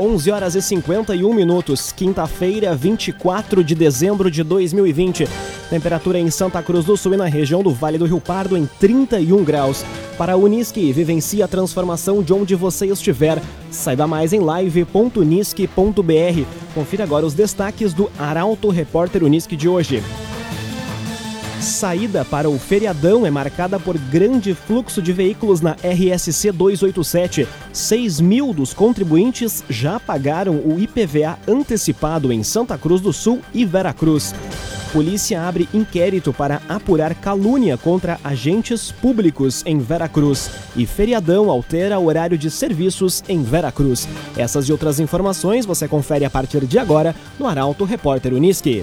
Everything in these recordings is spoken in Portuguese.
11 horas e 51 minutos, quinta-feira, 24 de dezembro de 2020. Temperatura em Santa Cruz do Sul e na região do Vale do Rio Pardo em 31 graus. Para a Unisque, vivencie a transformação de onde você estiver. Saiba mais em live.unisque.br. Confira agora os destaques do Arauto Repórter Unisque de hoje. Saída para o feriadão é marcada por grande fluxo de veículos na RSC 287. 6 mil dos contribuintes já pagaram o IPVA antecipado em Santa Cruz do Sul e Veracruz. Polícia abre inquérito para apurar calúnia contra agentes públicos em Veracruz. E feriadão altera o horário de serviços em Veracruz. Essas e outras informações você confere a partir de agora no Arauto Repórter Uniski.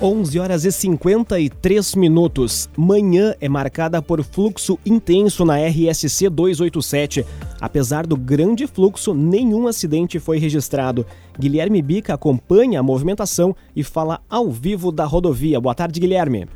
11 horas e 53 minutos. Manhã é marcada por fluxo intenso na RSC 287. Apesar do grande fluxo, nenhum acidente foi registrado. Guilherme Bica acompanha a movimentação e fala ao vivo da rodovia. Boa tarde, Guilherme.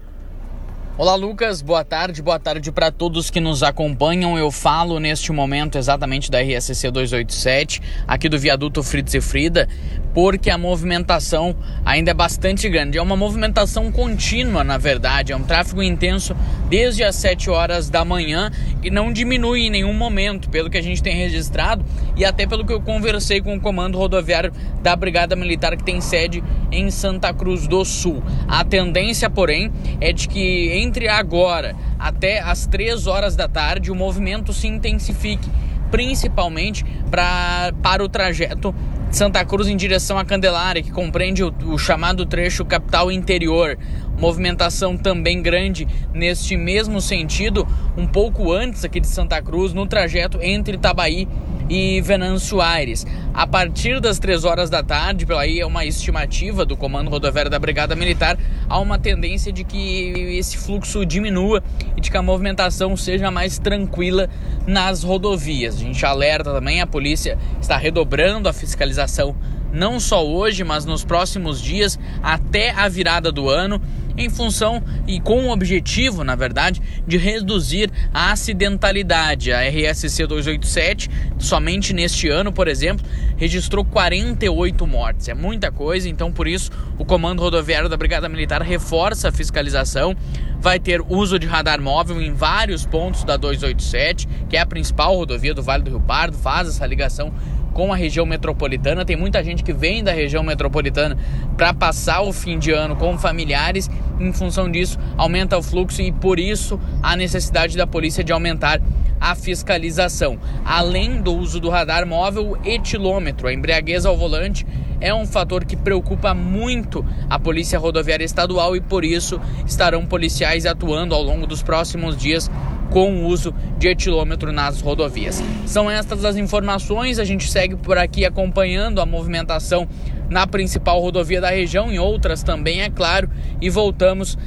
Olá, Lucas. Boa tarde. Boa tarde para todos que nos acompanham. Eu falo neste momento exatamente da RSC 287, aqui do viaduto Fritz e Frida, porque a movimentação ainda é bastante grande. É uma movimentação contínua, na verdade. É um tráfego intenso desde as 7 horas da manhã e não diminui em nenhum momento, pelo que a gente tem registrado e até pelo que eu conversei com o comando rodoviário da Brigada Militar que tem sede em Santa Cruz do Sul. A tendência, porém, é de que entre agora até as 3 horas da tarde o movimento se intensifique principalmente pra, para o trajeto Santa Cruz em direção à Candelária, que compreende o, o, chamado trecho capital interior. Movimentação também grande neste mesmo sentido, um pouco antes aqui de Santa Cruz, no trajeto entre Itabaí e Venâncio Aires. A partir das 3 horas da tarde, pela aí é uma estimativa do Comando Rodoviário da Brigada Militar, há uma tendência de que esse fluxo diminua e de que a movimentação seja mais tranquila nas rodovias. A gente alerta também, a polícia está redobrando a fiscalização não só hoje, mas nos próximos dias até a virada do ano em função e com o objetivo, na verdade, de reduzir a acidentalidade. A RSC 287, somente neste ano, por exemplo, registrou 48 mortes. É muita coisa, então por isso o Comando Rodoviário da Brigada Militar reforça a fiscalização. Vai ter uso de radar móvel em vários pontos da 287, que é a principal rodovia do Vale do Rio Pardo, faz essa ligação com a região metropolitana. Tem muita gente que vem da região metropolitana para passar o fim de ano com familiares. Em função disso, aumenta o fluxo e por isso a necessidade da polícia de aumentar a fiscalização. Além do uso do radar móvel, etilômetro, a embriaguez ao volante, é um fator que preocupa muito a Polícia Rodoviária Estadual e por isso estarão policiais atuando ao longo dos próximos dias com o uso de etilômetro nas rodovias. São estas as informações, a gente segue por aqui acompanhando a movimentação na principal rodovia da região, em outras também, é claro, e voltamos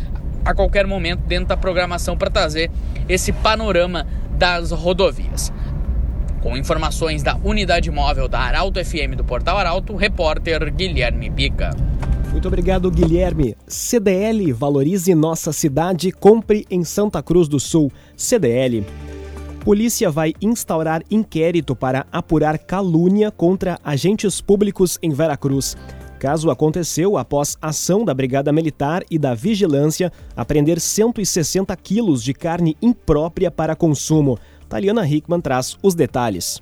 a qualquer momento dentro da programação para trazer esse panorama das rodovias. Com informações da unidade móvel da Arauto FM do Portal Arauto, repórter Guilherme Bica. Muito obrigado, Guilherme. CDL Valorize Nossa Cidade, compre em Santa Cruz do Sul. CDL. Polícia vai instaurar inquérito para apurar calúnia contra agentes públicos em Veracruz. Caso aconteceu após ação da Brigada Militar e da Vigilância apreender 160 quilos de carne imprópria para consumo. Taliana Hickman traz os detalhes.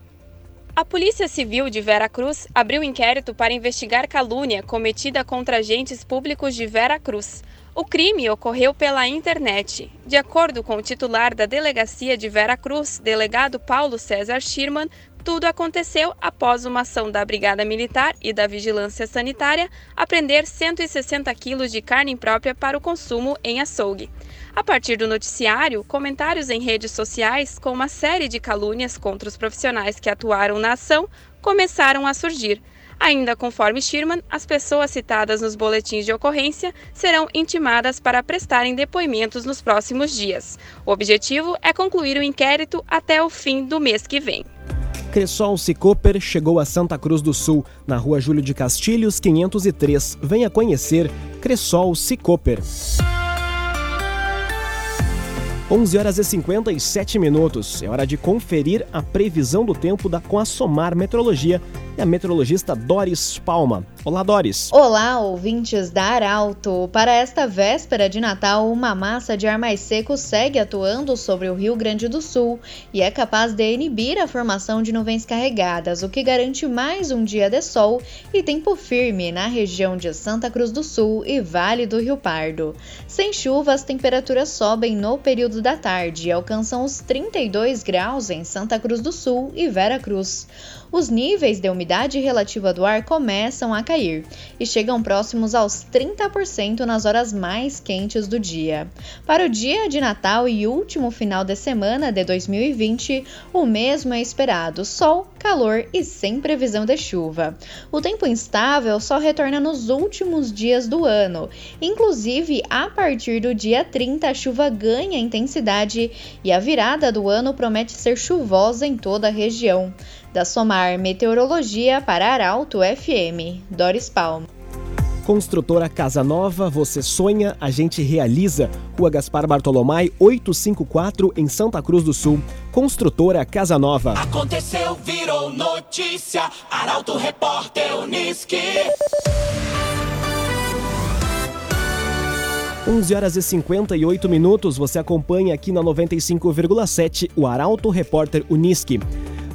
A Polícia Civil de Vera Cruz abriu inquérito para investigar calúnia cometida contra agentes públicos de Vera Cruz. O crime ocorreu pela internet. De acordo com o titular da delegacia de Vera Cruz, delegado Paulo César Schirman, tudo aconteceu após uma ação da Brigada Militar e da Vigilância Sanitária apreender 160 quilos de carne imprópria para o consumo em açougue. A partir do noticiário, comentários em redes sociais com uma série de calúnias contra os profissionais que atuaram na ação começaram a surgir. Ainda conforme Schirman, as pessoas citadas nos boletins de ocorrência serão intimadas para prestarem depoimentos nos próximos dias. O objetivo é concluir o inquérito até o fim do mês que vem. Cressol Cicoper chegou a Santa Cruz do Sul, na rua Júlio de Castilhos, 503. Venha conhecer Cressol Cicoper. 11 horas e 57 minutos. É hora de conferir a previsão do tempo da com a Somar Metrologia e a meteorologista Doris Palma. Olá, Doris. Olá, ouvintes da Arauto. Para esta véspera de Natal, uma massa de ar mais seco segue atuando sobre o Rio Grande do Sul e é capaz de inibir a formação de nuvens carregadas, o que garante mais um dia de sol e tempo firme na região de Santa Cruz do Sul e Vale do Rio Pardo. Sem chuva, as temperaturas sobem no período da tarde e alcançam os 32 graus em Santa Cruz do Sul e Vera Cruz os níveis de umidade relativa do ar começam a cair e chegam próximos aos 30% nas horas mais quentes do dia. Para o dia de Natal e último final de semana de 2020, o mesmo é esperado: sol, calor e sem previsão de chuva. O tempo instável só retorna nos últimos dias do ano. Inclusive, a partir do dia 30, a chuva ganha intensidade e a virada do ano promete ser chuvosa em toda a região. Da Somar Meteorologia para Arauto FM, Doris Palma. Construtora Casa Nova, você sonha, a gente realiza. Rua Gaspar Bartolomai, 854, em Santa Cruz do Sul. Construtora Casa Nova. Aconteceu, virou notícia. Arauto Repórter Uniski. 11 horas e 58 minutos, você acompanha aqui na 95,7 o Arauto Repórter Uniski.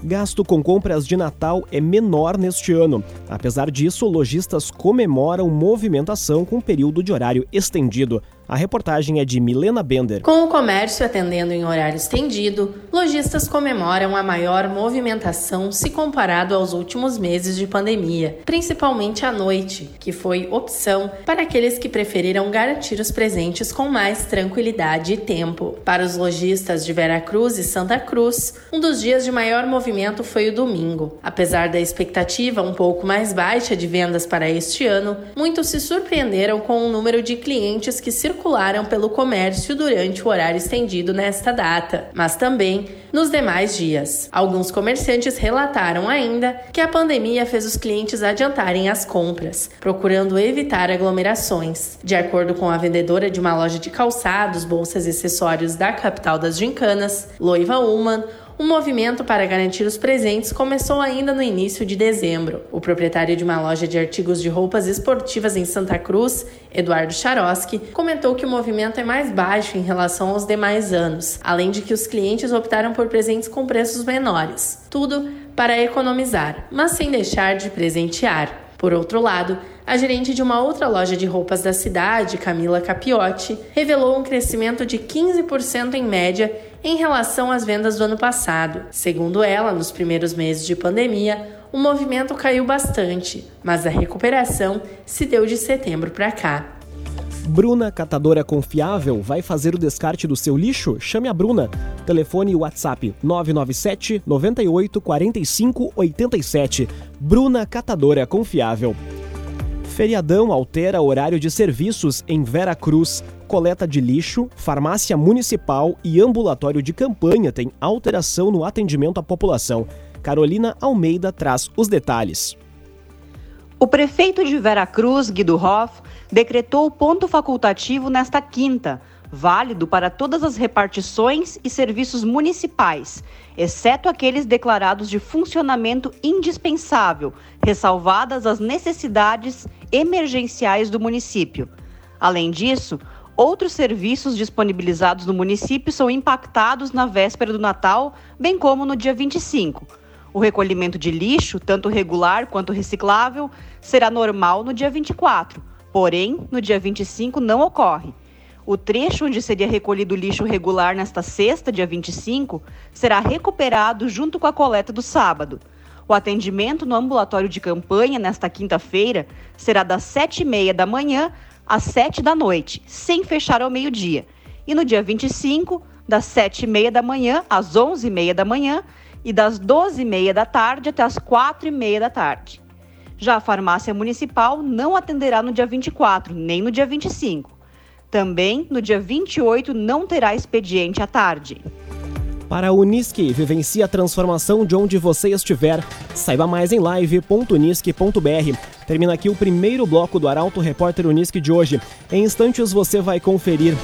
Gasto com compras de Natal é menor neste ano. Apesar disso, lojistas comemoram movimentação com período de horário estendido. A reportagem é de Milena Bender. Com o comércio atendendo em horário estendido, lojistas comemoram a maior movimentação se comparado aos últimos meses de pandemia, principalmente à noite, que foi opção para aqueles que preferiram garantir os presentes com mais tranquilidade e tempo. Para os lojistas de Veracruz e Santa Cruz, um dos dias de maior movimento foi o domingo. Apesar da expectativa um pouco mais baixa de vendas para este ano, muitos se surpreenderam com o número de clientes que circularam circularam pelo comércio durante o horário estendido nesta data, mas também nos demais dias. Alguns comerciantes relataram ainda que a pandemia fez os clientes adiantarem as compras, procurando evitar aglomerações. De acordo com a vendedora de uma loja de calçados, bolsas e acessórios da capital das gincanas, Loiva Uman, o movimento para garantir os presentes começou ainda no início de dezembro. O proprietário de uma loja de artigos de roupas esportivas em Santa Cruz, Eduardo Charoski, comentou que o movimento é mais baixo em relação aos demais anos, além de que os clientes optaram por presentes com preços menores. Tudo para economizar, mas sem deixar de presentear. Por outro lado, a gerente de uma outra loja de roupas da cidade, Camila Capiotti, revelou um crescimento de 15% em média em relação às vendas do ano passado. Segundo ela, nos primeiros meses de pandemia, o movimento caiu bastante, mas a recuperação se deu de setembro para cá. Bruna Catadora Confiável vai fazer o descarte do seu lixo? Chame a Bruna. Telefone WhatsApp 997 98 45 87. Bruna Catadora Confiável. Feriadão altera horário de serviços em Vera Cruz. Coleta de lixo, farmácia municipal e ambulatório de campanha tem alteração no atendimento à população. Carolina Almeida traz os detalhes. O prefeito de Vera Cruz, Guido Hoff, decretou ponto facultativo nesta quinta, válido para todas as repartições e serviços municipais, exceto aqueles declarados de funcionamento indispensável, ressalvadas as necessidades emergenciais do município. Além disso, outros serviços disponibilizados no município são impactados na véspera do Natal, bem como no dia 25. O recolhimento de lixo, tanto regular quanto reciclável, será normal no dia 24 Porém, no dia 25 não ocorre. O trecho onde seria recolhido o lixo regular nesta sexta, dia 25, será recuperado junto com a coleta do sábado. O atendimento no ambulatório de campanha nesta quinta-feira será das 7h30 da manhã às 7 da noite, sem fechar ao meio-dia. E no dia 25, das 7h30 da manhã às 11h30 da manhã e das 12h30 da tarde até as 4h30 da tarde. Já a farmácia municipal não atenderá no dia 24, nem no dia 25. Também no dia 28 não terá expediente à tarde. Para a Unisque, vivencie a transformação de onde você estiver. Saiba mais em live.unisque.br. Termina aqui o primeiro bloco do Arauto Repórter Unisque de hoje. Em instantes você vai conferir.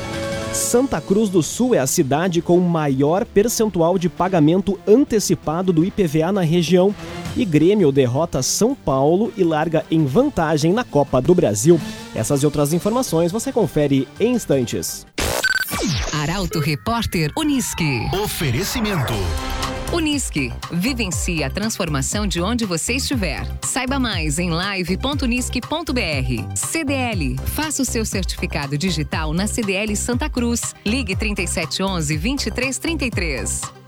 Santa Cruz do Sul é a cidade com maior percentual de pagamento antecipado do IPVA na região. E Grêmio derrota São Paulo e larga em vantagem na Copa do Brasil. Essas e outras informações você confere em instantes. Arauto Repórter Unisque. Oferecimento. Unisque. Vivencie a transformação de onde você estiver. Saiba mais em live.unisque.br. CDL. Faça o seu certificado digital na CDL Santa Cruz. Ligue 3711 2333.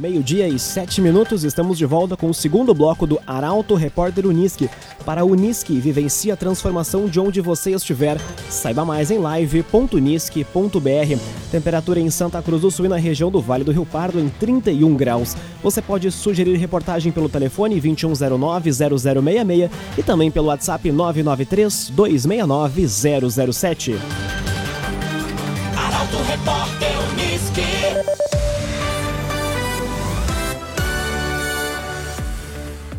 Meio-dia e sete minutos, estamos de volta com o segundo bloco do Arauto Repórter Unisque. Para Unisque, vivencie a transformação de onde você estiver. Saiba mais em live.unisque.br. Temperatura em Santa Cruz do Sul e na região do Vale do Rio Pardo em 31 graus. Você pode sugerir reportagem pelo telefone 2109-0066 e também pelo WhatsApp 993-269-007. Arauto Repórter Unisque.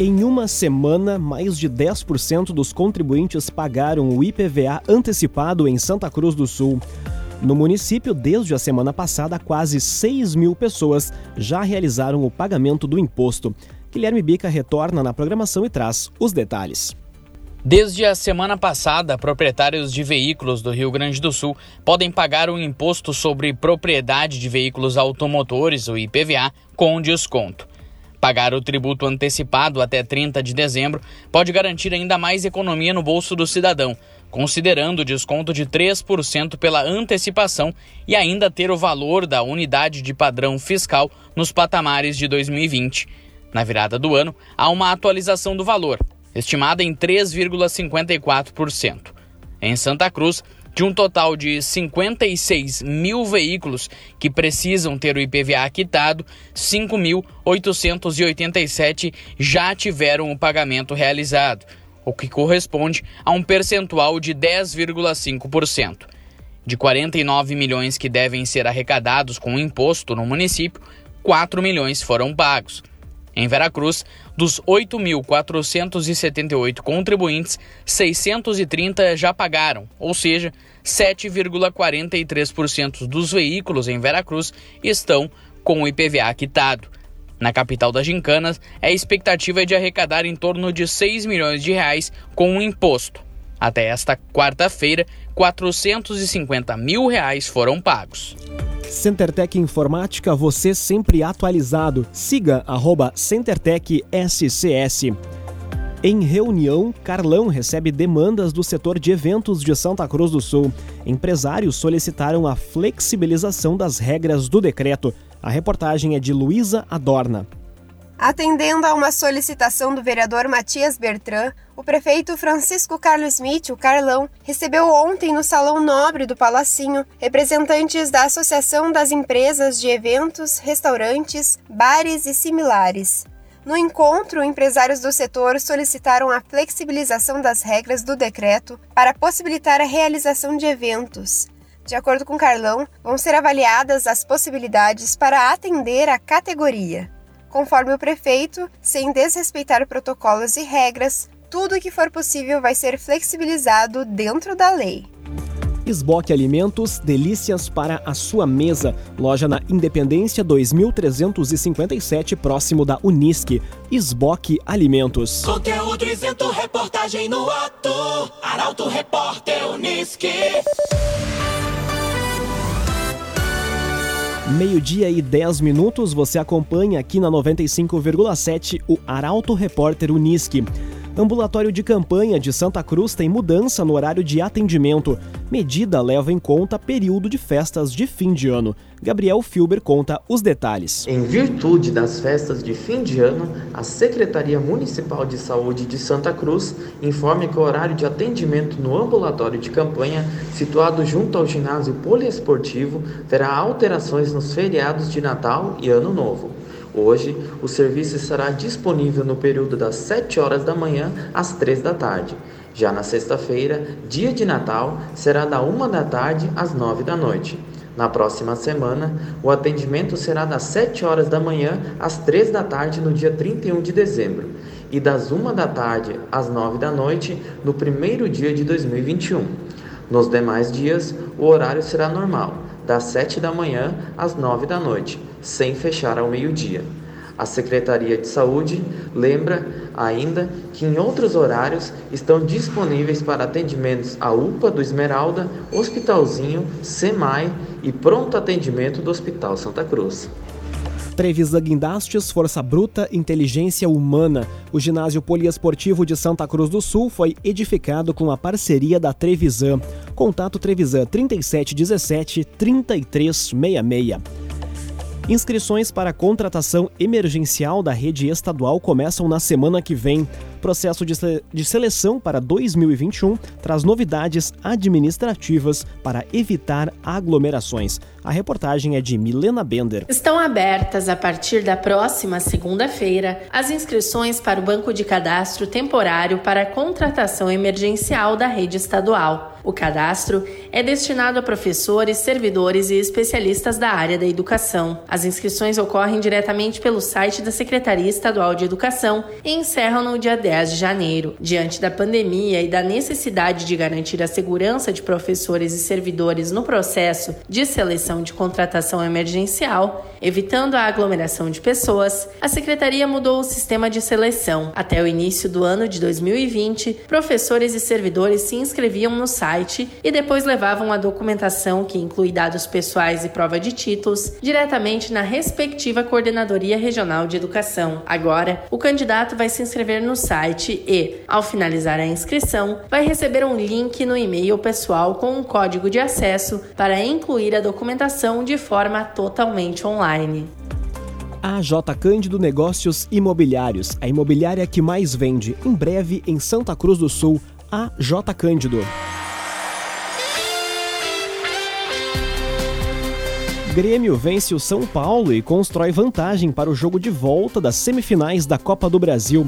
Em uma semana, mais de 10% dos contribuintes pagaram o IPVA antecipado em Santa Cruz do Sul. No município, desde a semana passada, quase 6 mil pessoas já realizaram o pagamento do imposto. Guilherme Bica retorna na programação e traz os detalhes. Desde a semana passada, proprietários de veículos do Rio Grande do Sul podem pagar o imposto sobre propriedade de veículos automotores, o IPVA, com desconto. Pagar o tributo antecipado até 30 de dezembro pode garantir ainda mais economia no bolso do cidadão, considerando o desconto de 3% pela antecipação e ainda ter o valor da unidade de padrão fiscal nos patamares de 2020. Na virada do ano, há uma atualização do valor, estimada em 3,54%. Em Santa Cruz, de um total de 56 mil veículos que precisam ter o IPVA quitado, 5.887 já tiveram o pagamento realizado, o que corresponde a um percentual de 10,5%. De 49 milhões que devem ser arrecadados com o imposto no município, 4 milhões foram pagos. Em Veracruz, dos 8.478 contribuintes, 630 já pagaram, ou seja, 7,43% dos veículos em Veracruz estão com o IPVA quitado. Na capital das Gincanas, a expectativa é de arrecadar em torno de 6 milhões de reais com o imposto. Até esta quarta-feira, 450 mil reais foram pagos. CenterTech Informática, você sempre atualizado. Siga arroba CenterTech SCS. Em reunião, Carlão recebe demandas do setor de eventos de Santa Cruz do Sul. Empresários solicitaram a flexibilização das regras do decreto. A reportagem é de Luísa Adorna. Atendendo a uma solicitação do vereador Matias Bertrand, o prefeito Francisco Carlos Smith, o Carlão, recebeu ontem no Salão Nobre do Palacinho representantes da Associação das Empresas de Eventos, Restaurantes, Bares e similares. No encontro, empresários do setor solicitaram a flexibilização das regras do decreto para possibilitar a realização de eventos. De acordo com Carlão, vão ser avaliadas as possibilidades para atender a categoria. Conforme o prefeito, sem desrespeitar protocolos e regras, tudo o que for possível vai ser flexibilizado dentro da lei. Esboque Alimentos, delícias para a sua mesa. Loja na Independência 2357, próximo da Unisque. Esboque Alimentos. Conteúdo isento, reportagem no ato. Arauto Repórter Unisque. Meio-dia e 10 minutos, você acompanha aqui na 95,7 o Arauto Repórter Unisque. Ambulatório de campanha de Santa Cruz tem mudança no horário de atendimento. Medida leva em conta período de festas de fim de ano. Gabriel Filber conta os detalhes. Em virtude das festas de fim de ano, a Secretaria Municipal de Saúde de Santa Cruz informa que o horário de atendimento no ambulatório de campanha, situado junto ao ginásio poliesportivo, terá alterações nos feriados de Natal e Ano Novo. Hoje, o serviço estará disponível no período das 7 horas da manhã às 3 da tarde. Já na sexta-feira, dia de Natal, será da 1 da tarde às 9 da noite. Na próxima semana, o atendimento será das 7 horas da manhã às 3 da tarde no dia 31 de dezembro e das 1 da tarde às 9 da noite no primeiro dia de 2021. Nos demais dias, o horário será normal, das 7 da manhã às 9 da noite sem fechar ao meio-dia. A Secretaria de Saúde lembra ainda que em outros horários estão disponíveis para atendimentos a UPA do Esmeralda, Hospitalzinho, SEMAI e pronto atendimento do Hospital Santa Cruz. Trevisan Guindastes, Força Bruta, Inteligência Humana. O ginásio poliesportivo de Santa Cruz do Sul foi edificado com a parceria da Trevisan. Contato Trevisan 3717 3366. Inscrições para contratação emergencial da rede estadual começam na semana que vem. Processo de, de seleção para 2021 traz novidades administrativas para evitar aglomerações. A reportagem é de Milena Bender. Estão abertas a partir da próxima segunda-feira as inscrições para o Banco de Cadastro Temporário para a contratação emergencial da rede estadual. O cadastro é destinado a professores, servidores e especialistas da área da educação. As inscrições ocorrem diretamente pelo site da Secretaria Estadual de Educação e encerram no dia 10 de janeiro. Diante da pandemia e da necessidade de garantir a segurança de professores e servidores no processo de seleção de contratação emergencial, evitando a aglomeração de pessoas, a Secretaria mudou o sistema de seleção. Até o início do ano de 2020, professores e servidores se inscreviam no site e depois levavam a documentação, que inclui dados pessoais e prova de títulos, diretamente na respectiva Coordenadoria Regional de Educação. Agora, o candidato vai se inscrever no site e, ao finalizar a inscrição, vai receber um link no e-mail pessoal com um código de acesso para incluir a documentação de forma totalmente online. A J Cândido Negócios Imobiliários, a imobiliária que mais vende, em breve em Santa Cruz do Sul, a J Cândido. Grêmio vence o São Paulo e constrói vantagem para o jogo de volta das semifinais da Copa do Brasil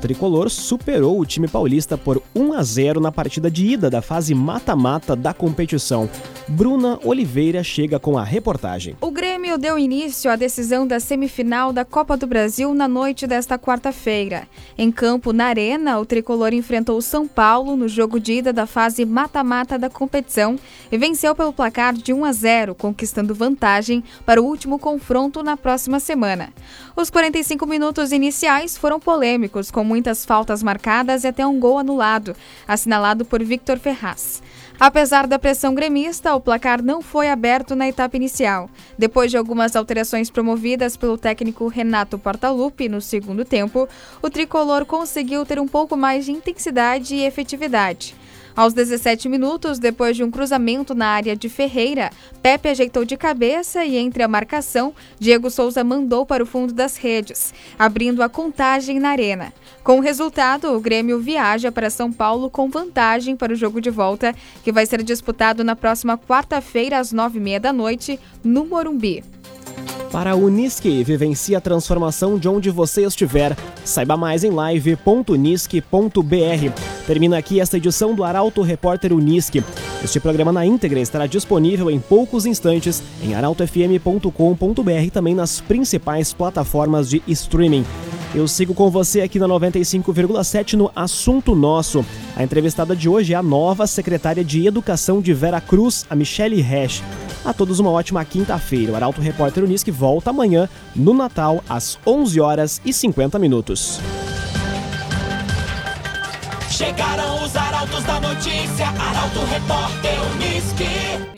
tricolor superou o time paulista por 1 a 0 na partida de ida da fase mata-mata da competição. Bruna Oliveira chega com a reportagem. O Grêmio deu início à decisão da semifinal da Copa do Brasil na noite desta quarta-feira. Em campo, na Arena, o tricolor enfrentou o São Paulo no jogo de ida da fase mata-mata da competição e venceu pelo placar de 1 a 0, conquistando vantagem para o último confronto na próxima semana. Os 45 minutos iniciais foram polêmicos, com muitas faltas marcadas e até um gol anulado, assinalado por Victor Ferraz. Apesar da pressão gremista, o placar não foi aberto na etapa inicial. Depois de algumas alterações promovidas pelo técnico Renato Portaluppi no segundo tempo, o tricolor conseguiu ter um pouco mais de intensidade e efetividade. Aos 17 minutos, depois de um cruzamento na área de Ferreira, Pepe ajeitou de cabeça e, entre a marcação, Diego Souza mandou para o fundo das redes, abrindo a contagem na arena. Com o resultado, o Grêmio viaja para São Paulo com vantagem para o jogo de volta, que vai ser disputado na próxima quarta-feira, às nove e meia da noite, no Morumbi. Para a Unisque, vivencie a transformação de onde você estiver. Saiba mais em live.unisque.br. Termina aqui esta edição do Arauto Repórter Unisque. Este programa na íntegra estará disponível em poucos instantes em arautofm.com.br e também nas principais plataformas de streaming. Eu sigo com você aqui na 95,7 no Assunto Nosso. A entrevistada de hoje é a nova secretária de Educação de Vera Cruz, a Michelle Resch. A todos uma ótima quinta-feira. O Arauto Repórter Unisque volta amanhã, no Natal, às 11 horas e 50 minutos. Chegaram os arautos da notícia, Arauto Repórter Unisque.